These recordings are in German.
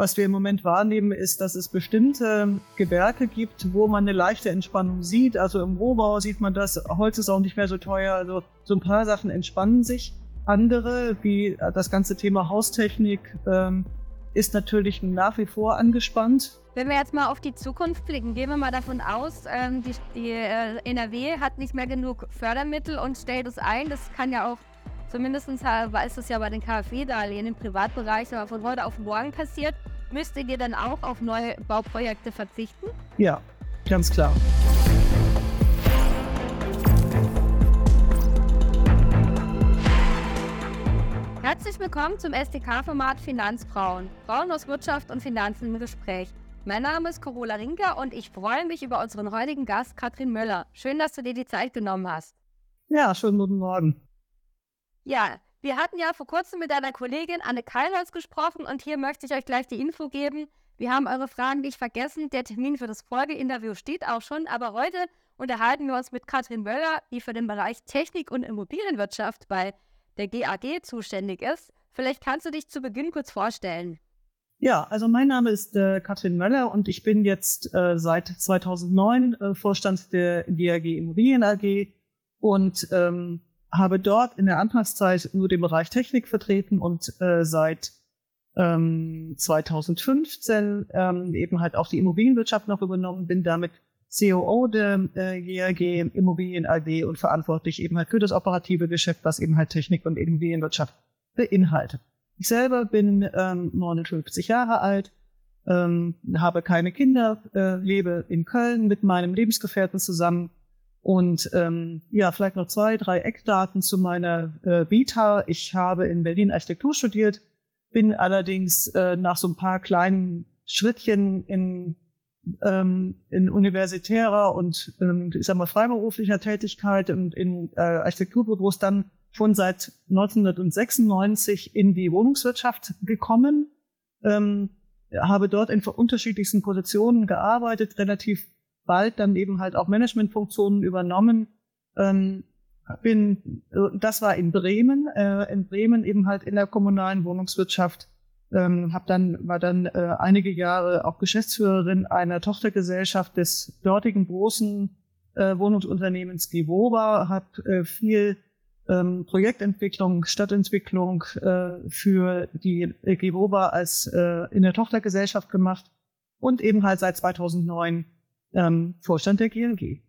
Was wir im Moment wahrnehmen, ist, dass es bestimmte Gewerke gibt, wo man eine leichte Entspannung sieht. Also im Rohbau sieht man das, Holz ist auch nicht mehr so teuer. Also so ein paar Sachen entspannen sich. Andere, wie das ganze Thema Haustechnik, ähm, ist natürlich nach wie vor angespannt. Wenn wir jetzt mal auf die Zukunft blicken, gehen wir mal davon aus, ähm, die, die äh, NRW hat nicht mehr genug Fördermittel und stellt es ein. Das kann ja auch Zumindest ist es ja bei den KfW-Darlehen im Privatbereich aber von heute auf morgen passiert. Müsstet ihr dann auch auf neue Bauprojekte verzichten? Ja, ganz klar. Herzlich willkommen zum SDK-Format Finanzfrauen. Frauen aus Wirtschaft und Finanzen im Gespräch. Mein Name ist Carola Rinker und ich freue mich über unseren heutigen Gast Katrin Möller. Schön, dass du dir die Zeit genommen hast. Ja, schönen guten Morgen. Ja, wir hatten ja vor kurzem mit einer Kollegin Anne Keilholz gesprochen und hier möchte ich euch gleich die Info geben. Wir haben eure Fragen nicht vergessen. Der Termin für das Folgeinterview steht auch schon, aber heute unterhalten wir uns mit Katrin Möller, die für den Bereich Technik und Immobilienwirtschaft bei der GAG zuständig ist. Vielleicht kannst du dich zu Beginn kurz vorstellen. Ja, also mein Name ist äh, Katrin Möller und ich bin jetzt äh, seit 2009 äh, Vorstand der GAG Immobilien AG und ähm, habe dort in der Anfangszeit nur den Bereich Technik vertreten und äh, seit ähm, 2015 ähm, eben halt auch die Immobilienwirtschaft noch übernommen, bin damit COO der äh, GAG Immobilien AG und verantwortlich eben halt für das operative Geschäft, was eben halt Technik und Immobilienwirtschaft beinhaltet. Ich selber bin ähm, 59 Jahre alt, ähm, habe keine Kinder, äh, lebe in Köln mit meinem Lebensgefährten zusammen und ähm, ja, vielleicht noch zwei, drei Eckdaten zu meiner äh, Vita. Ich habe in Berlin Architektur studiert, bin allerdings äh, nach so ein paar kleinen Schrittchen in, ähm, in universitärer und ähm, ich sag mal freiberuflicher Tätigkeit und in äh, Architekturbüros dann schon seit 1996 in die Wohnungswirtschaft gekommen. Ähm, habe dort in unterschiedlichsten Positionen gearbeitet, relativ bald dann eben halt auch Managementfunktionen übernommen. Ähm, bin, das war in Bremen, äh, in Bremen eben halt in der kommunalen Wohnungswirtschaft. Ähm, hab dann war dann äh, einige Jahre auch Geschäftsführerin einer Tochtergesellschaft des dortigen großen äh, Wohnungsunternehmens Givoba, habe äh, viel ähm, Projektentwicklung, Stadtentwicklung äh, für die Givoba als äh, in der Tochtergesellschaft gemacht und eben halt seit 2009 ähm, Vorstand der GLG.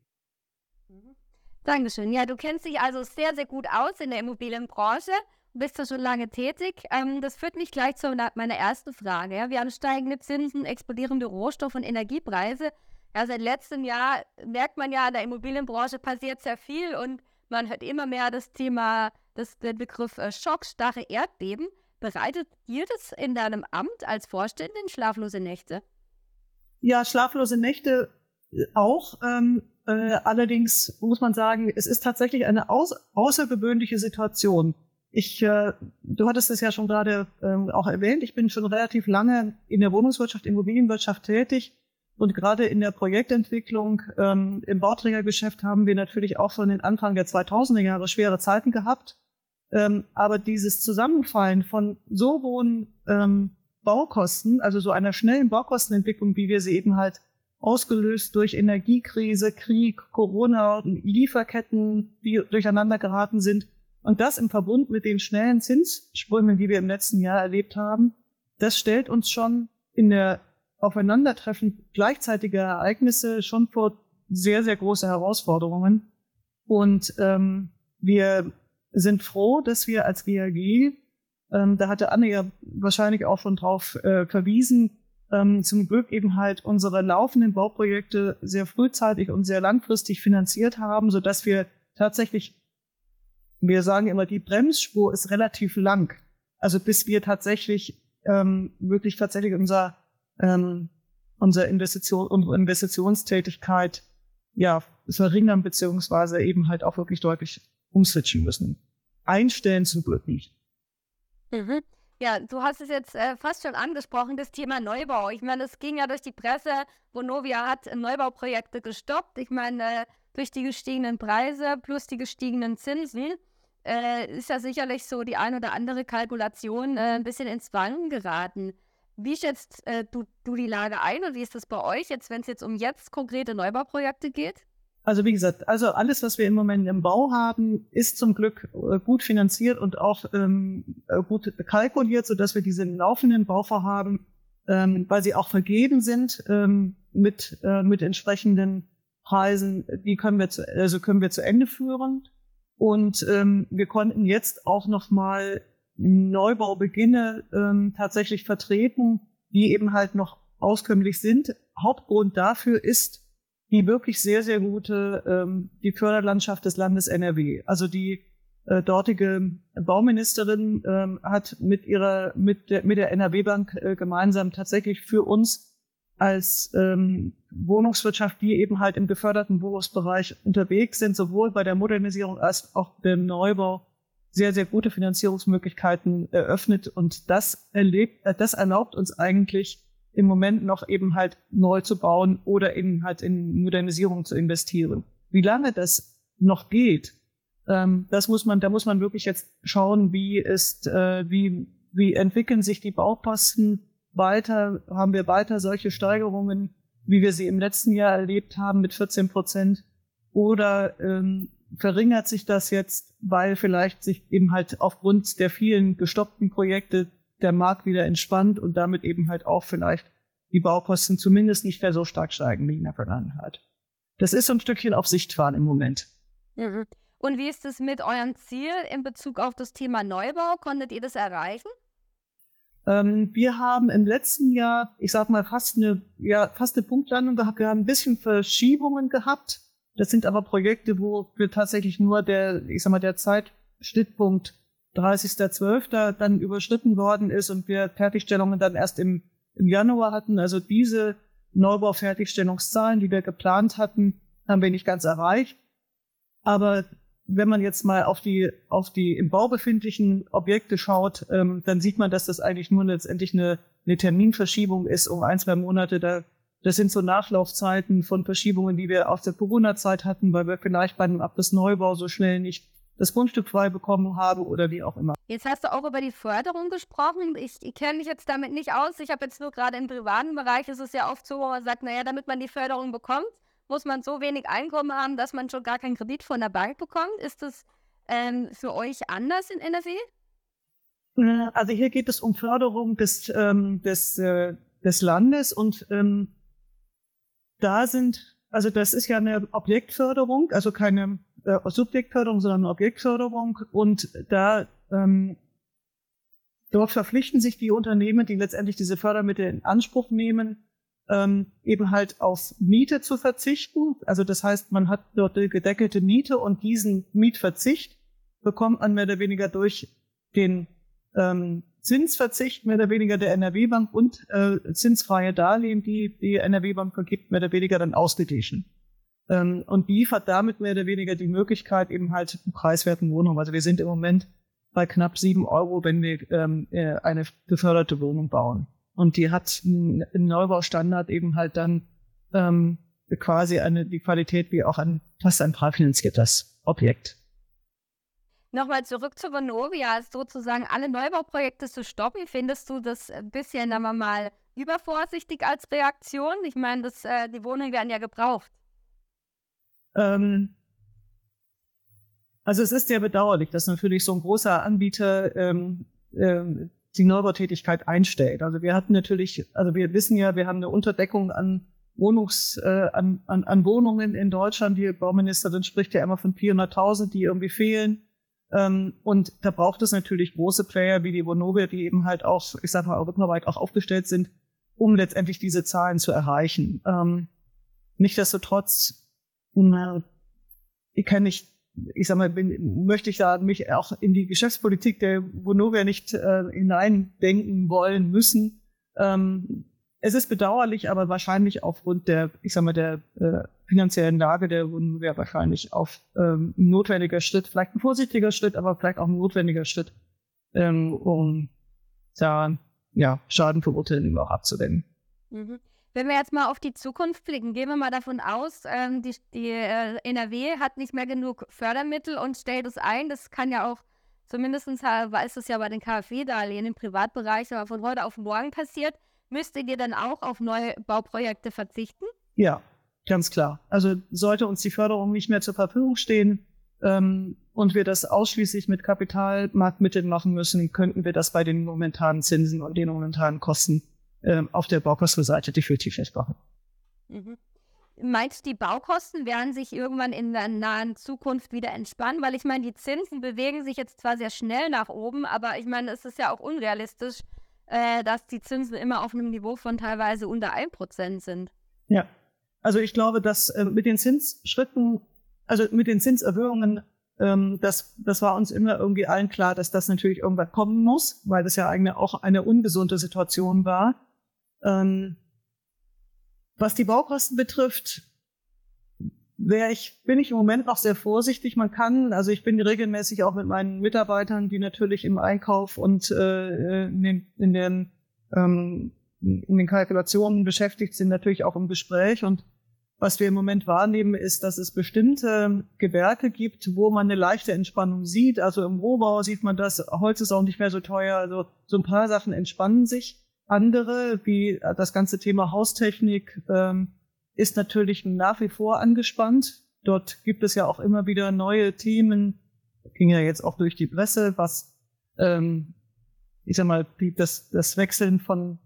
Mhm. Dankeschön. Ja, du kennst dich also sehr, sehr gut aus in der Immobilienbranche. Bist du schon lange tätig? Ähm, das führt mich gleich zu meiner ersten Frage. Ja. Wir haben steigende Zinsen, explodierende Rohstoff- und Energiepreise. Ja, seit letztem Jahr merkt man ja, in der Immobilienbranche passiert sehr viel und man hört immer mehr das Thema, das, den Begriff äh, Schock, starre Erdbeben. Bereitet dir das in deinem Amt als Vorständin schlaflose Nächte? Ja, schlaflose Nächte auch. Ähm, äh, allerdings muss man sagen, es ist tatsächlich eine aus außergewöhnliche Situation. Ich, äh, du hattest es ja schon gerade ähm, auch erwähnt, ich bin schon relativ lange in der Wohnungswirtschaft, Immobilienwirtschaft tätig. Und gerade in der Projektentwicklung ähm, im Bauträgergeschäft haben wir natürlich auch schon den Anfang der 2000er Jahre schwere Zeiten gehabt. Ähm, aber dieses Zusammenfallen von so hohen ähm, Baukosten, also so einer schnellen Baukostenentwicklung, wie wir sie eben halt ausgelöst durch Energiekrise, Krieg, Corona, Lieferketten, die durcheinander geraten sind. Und das im Verbund mit den schnellen Zinssprüngen, die wir im letzten Jahr erlebt haben, das stellt uns schon in der Aufeinandertreffen gleichzeitiger Ereignisse schon vor sehr, sehr große Herausforderungen. Und ähm, wir sind froh, dass wir als GAG, ähm, da hatte Anne ja wahrscheinlich auch schon drauf äh, verwiesen, ähm, zum Glück eben halt unsere laufenden Bauprojekte sehr frühzeitig und sehr langfristig finanziert haben, so dass wir tatsächlich, wir sagen immer, die Bremsspur ist relativ lang. Also bis wir tatsächlich ähm, wirklich tatsächlich unser ähm, unsere Investition, unsere Investitionstätigkeit ja verringern beziehungsweise eben halt auch wirklich deutlich umswitchen müssen. Einstellen zum Glück nicht. Mhm. Ja, du hast es jetzt äh, fast schon angesprochen, das Thema Neubau. Ich meine, es ging ja durch die Presse, Vonovia hat Neubauprojekte gestoppt. Ich meine, durch die gestiegenen Preise plus die gestiegenen Zinsen äh, ist ja sicherlich so die ein oder andere Kalkulation äh, ein bisschen ins Wanken geraten. Wie schätzt äh, du, du die Lage ein und wie ist das bei euch jetzt, wenn es jetzt um jetzt konkrete Neubauprojekte geht? Also wie gesagt, also alles, was wir im Moment im Bau haben, ist zum Glück äh, gut finanziert und auch ähm, äh, gut kalkuliert, sodass wir diese laufenden Bauvorhaben, ähm, weil sie auch vergeben sind ähm, mit äh, mit entsprechenden Preisen, die können wir zu, also können wir zu Ende führen. Und ähm, wir konnten jetzt auch noch mal Neubaubeginne ähm, tatsächlich vertreten, die eben halt noch auskömmlich sind. Hauptgrund dafür ist die wirklich sehr, sehr gute, ähm, die Förderlandschaft des Landes NRW. Also die äh, dortige Bauministerin ähm, hat mit ihrer, mit der, mit der NRW-Bank äh, gemeinsam tatsächlich für uns als ähm, Wohnungswirtschaft, die eben halt im geförderten Wohnungsbereich unterwegs sind, sowohl bei der Modernisierung als auch dem Neubau, sehr, sehr gute Finanzierungsmöglichkeiten eröffnet. Und das erlebt, äh, das erlaubt uns eigentlich, im Moment noch eben halt neu zu bauen oder eben halt in Modernisierung zu investieren. Wie lange das noch geht, ähm, das muss man, da muss man wirklich jetzt schauen, wie ist, äh, wie, wie entwickeln sich die Baukosten weiter, haben wir weiter solche Steigerungen, wie wir sie im letzten Jahr erlebt haben mit 14 Prozent, oder ähm, verringert sich das jetzt, weil vielleicht sich eben halt aufgrund der vielen gestoppten Projekte der Markt wieder entspannt und damit eben halt auch vielleicht die Baukosten zumindest nicht mehr so stark steigen wie in der Vergangenheit. Das ist so ein Stückchen auf Sicht fahren im Moment. Mhm. Und wie ist es mit eurem Ziel in Bezug auf das Thema Neubau? Konntet ihr das erreichen? Ähm, wir haben im letzten Jahr, ich sag mal, fast eine, ja, fast eine Punktlandung gehabt. Wir haben ein bisschen Verschiebungen gehabt. Das sind aber Projekte, wo wir tatsächlich nur der, ich sag mal, der Zeitschnittpunkt 30.12. dann überschritten worden ist und wir Fertigstellungen dann erst im, im Januar hatten. Also diese Neubau-Fertigstellungszahlen, die wir geplant hatten, haben wir nicht ganz erreicht. Aber wenn man jetzt mal auf die, auf die im Bau befindlichen Objekte schaut, ähm, dann sieht man, dass das eigentlich nur letztendlich eine, eine Terminverschiebung ist um ein, zwei Monate. Da, das sind so Nachlaufzeiten von Verschiebungen, die wir aus der Corona-Zeit hatten, weil wir vielleicht bei einem Abriss-Neubau so schnell nicht das Grundstück frei bekommen habe oder wie auch immer. Jetzt hast du auch über die Förderung gesprochen. Ich, ich kenne mich jetzt damit nicht aus. Ich habe jetzt nur gerade im privaten Bereich, ist es ja oft so, wo man sagt, naja, damit man die Förderung bekommt, muss man so wenig Einkommen haben, dass man schon gar keinen Kredit von der Bank bekommt. Ist das ähm, für euch anders in NRW? Äh, also hier geht es um Förderung des, ähm, des, äh, des Landes und ähm, da sind, also das ist ja eine Objektförderung, also keine äh, Subjektförderung, sondern Objektförderung. Und da ähm, dort verpflichten sich die Unternehmen, die letztendlich diese Fördermittel in Anspruch nehmen, ähm, eben halt auf Miete zu verzichten. Also das heißt, man hat dort eine gedeckelte Miete und diesen Mietverzicht bekommt man mehr oder weniger durch den ähm, Zinsverzicht mehr oder weniger der NRW-Bank und äh, zinsfreie Darlehen, die die NRW-Bank vergibt, mehr oder weniger dann ausgeglichen ähm, und liefert damit mehr oder weniger die Möglichkeit eben halt preiswerten Wohnungen. Also wir sind im Moment bei knapp sieben Euro, wenn wir ähm, äh, eine geförderte Wohnung bauen. Und die hat einen Neubaustandard eben halt dann ähm, quasi eine die Qualität wie auch ein fast ein finanziertes Objekt. Nochmal zurück zu Vonovia, sozusagen alle Neubauprojekte zu stoppen. Findest du das ein bisschen, sagen wir mal, übervorsichtig als Reaktion? Ich meine, das, äh, die Wohnungen werden ja gebraucht. Ähm, also es ist sehr bedauerlich, dass natürlich so ein großer Anbieter ähm, ähm, die Neubautätigkeit einstellt. Also wir hatten natürlich, also wir wissen ja, wir haben eine Unterdeckung an Wohnungs, äh, an, an, an Wohnungen in Deutschland. Die Bauministerin spricht ja immer von 400.000, die irgendwie fehlen. Ähm, und da braucht es natürlich große Player wie die Vonovia, die eben halt auch, ich sag mal, europaweit auch aufgestellt sind, um letztendlich diese Zahlen zu erreichen. Ähm, Nichtsdestotrotz ich kann nicht, ich sag mal, bin, möchte ich da mich auch in die Geschäftspolitik der Vonovia nicht äh, hineindenken wollen müssen. Ähm, es ist bedauerlich, aber wahrscheinlich aufgrund der, ich sag mal, der äh, finanziellen Lage der Vonovia wahrscheinlich auf ähm, notwendiger Schritt, vielleicht ein vorsichtiger Schritt, aber vielleicht auch ein notwendiger Schritt, ähm, um da ja Schadenverurteilung auch abzuwenden. Mhm. Wenn wir jetzt mal auf die Zukunft blicken, gehen wir mal davon aus, ähm, die, die äh, NRW hat nicht mehr genug Fördermittel und stellt es ein. Das kann ja auch, zumindest ist es ja bei den KfW-Darlehen im Privatbereich, aber von heute auf morgen passiert. müsstet ihr dann auch auf neue Bauprojekte verzichten? Ja, ganz klar. Also sollte uns die Förderung nicht mehr zur Verfügung stehen ähm, und wir das ausschließlich mit Kapitalmarktmitteln machen müssen, könnten wir das bei den momentanen Zinsen und den momentanen Kosten ähm, auf der Baukostenseite definitiv nicht machen. Mhm. Meinst du, die Baukosten werden sich irgendwann in der nahen Zukunft wieder entspannen? Weil ich meine, die Zinsen bewegen sich jetzt zwar sehr schnell nach oben, aber ich meine, es ist ja auch unrealistisch, äh, dass die Zinsen immer auf einem Niveau von teilweise unter 1% sind. Ja, also ich glaube, dass äh, mit den Zinsschritten, also mit den Zinserhöhungen, ähm, das, das war uns immer irgendwie allen klar, dass das natürlich irgendwann kommen muss, weil das ja eigentlich auch eine ungesunde Situation war. Ähm, was die Baukosten betrifft, wäre ich, bin ich im Moment noch sehr vorsichtig. Man kann, also ich bin regelmäßig auch mit meinen Mitarbeitern, die natürlich im Einkauf und äh, in den, in den, ähm, in den Kalkulationen beschäftigt sind, natürlich auch im Gespräch. Und was wir im Moment wahrnehmen, ist, dass es bestimmte Gewerke gibt, wo man eine leichte Entspannung sieht. Also im Rohbau sieht man das, Holz ist auch nicht mehr so teuer. Also so ein paar Sachen entspannen sich. Andere, wie äh, das ganze Thema Haustechnik, ähm, ist natürlich nach wie vor angespannt. Dort gibt es ja auch immer wieder neue Themen. Ging ja jetzt auch durch die Presse, was, ähm, ich sag mal, die, das, das Wechseln von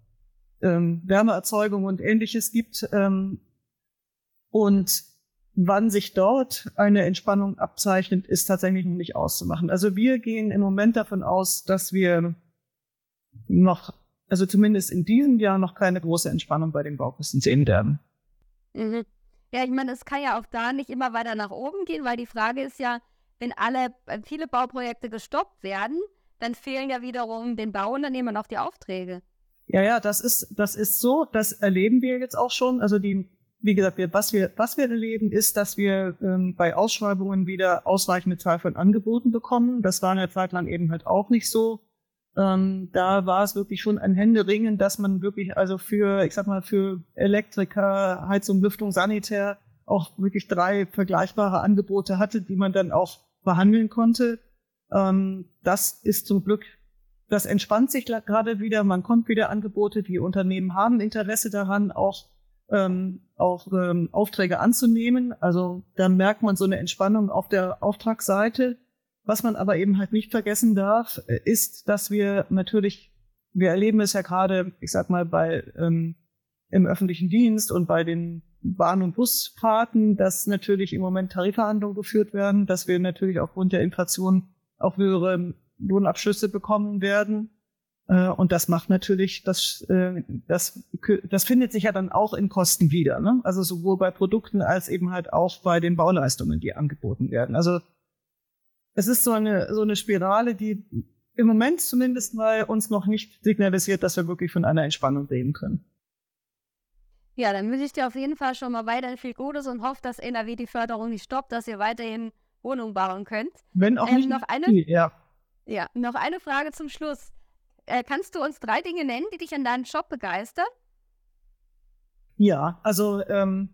ähm, Wärmeerzeugung und ähnliches gibt. Ähm, und wann sich dort eine Entspannung abzeichnet, ist tatsächlich noch nicht auszumachen. Also wir gehen im Moment davon aus, dass wir noch also zumindest in diesem Jahr noch keine große Entspannung bei den Baukosten sehen werden. Mhm. Ja, ich meine, es kann ja auch da nicht immer weiter nach oben gehen, weil die Frage ist ja, wenn alle äh, viele Bauprojekte gestoppt werden, dann fehlen ja wiederum den Bauunternehmern auch die Aufträge. Ja, ja, das ist, das ist so, das erleben wir jetzt auch schon. Also die, wie gesagt, wir, was wir, was wir erleben, ist, dass wir ähm, bei Ausschreibungen wieder ausreichende Zahl von Angeboten bekommen. Das war eine Zeit lang eben halt auch nicht so. Ähm, da war es wirklich schon ein Händeringen, dass man wirklich also für, ich sag mal, für Elektriker, Heizung, Lüftung, Sanitär auch wirklich drei vergleichbare Angebote hatte, die man dann auch behandeln konnte. Ähm, das ist zum Glück, das entspannt sich gerade wieder. Man kommt wieder Angebote. Die Unternehmen haben Interesse daran, auch ähm, auch ähm, Aufträge anzunehmen. Also da merkt man so eine Entspannung auf der Auftragsseite. Was man aber eben halt nicht vergessen darf, äh, ist, dass wir natürlich, wir erleben es ja gerade, ich sag mal, bei ähm, im öffentlichen Dienst und bei den Bahn- und Busfahrten, dass natürlich im Moment Tarifverhandlungen geführt werden, dass wir natürlich aufgrund der Inflation auch höhere Lohnabschlüsse bekommen werden. Äh, und das macht natürlich, das, äh, das, das findet sich ja dann auch in Kosten wieder. Ne? Also sowohl bei Produkten als eben halt auch bei den Bauleistungen, die angeboten werden. Also es ist so eine, so eine Spirale, die im Moment zumindest mal uns noch nicht signalisiert, dass wir wirklich von einer Entspannung reden können. Ja, dann wünsche ich dir auf jeden Fall schon mal weiterhin viel Gutes und hoffe, dass NRW die Förderung nicht stoppt, dass ihr weiterhin Wohnungen bauen könnt. Wenn auch ähm, nicht noch eine, viel, ja. ja, noch eine Frage zum Schluss. Äh, kannst du uns drei Dinge nennen, die dich an deinem Job begeistern? Ja, also ähm,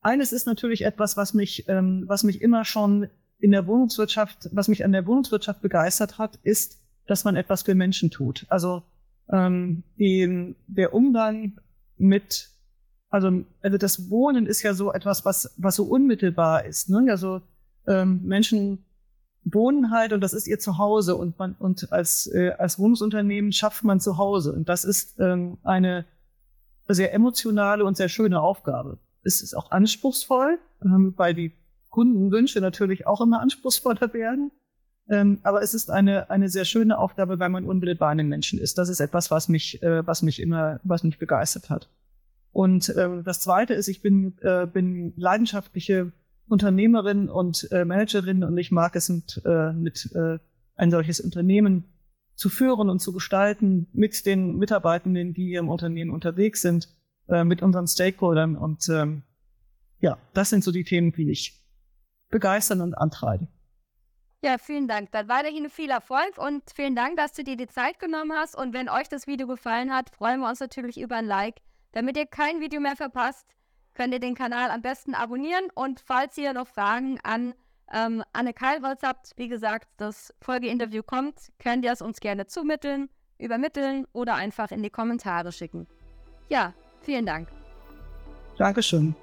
eines ist natürlich etwas, was mich, ähm, was mich immer schon in der Wohnungswirtschaft, was mich an der Wohnungswirtschaft begeistert hat, ist, dass man etwas für Menschen tut. Also ähm, die, der Umgang mit, also, also das Wohnen ist ja so etwas, was, was so unmittelbar ist. Ne? Also ähm, Menschen wohnen halt und das ist ihr Zuhause und man und als äh, als Wohnungsunternehmen schafft man Zuhause und das ist ähm, eine sehr emotionale und sehr schöne Aufgabe. Es ist auch anspruchsvoll, ähm, weil die Kundenwünsche natürlich auch immer anspruchsvoller werden. Ähm, aber es ist eine, eine sehr schöne Aufgabe, weil man unmittelbar an den Menschen ist. Das ist etwas, was mich, äh, was mich immer, was mich begeistert hat. Und äh, das zweite ist, ich bin, äh, bin leidenschaftliche Unternehmerin und äh, Managerin und ich mag es mit, äh, mit äh, ein solches Unternehmen zu führen und zu gestalten mit den Mitarbeitenden, die im Unternehmen unterwegs sind, äh, mit unseren Stakeholdern. Und ähm, ja, das sind so die Themen, die ich begeistern und antreiben. Ja, vielen Dank. Dann weiterhin viel Erfolg und vielen Dank, dass du dir die Zeit genommen hast. Und wenn euch das Video gefallen hat, freuen wir uns natürlich über ein Like. Damit ihr kein Video mehr verpasst, könnt ihr den Kanal am besten abonnieren. Und falls ihr noch Fragen an ähm, Anne Keilholz habt, wie gesagt, das Folgeinterview kommt, könnt ihr es uns gerne zumitteln, übermitteln oder einfach in die Kommentare schicken. Ja, vielen Dank. Dankeschön.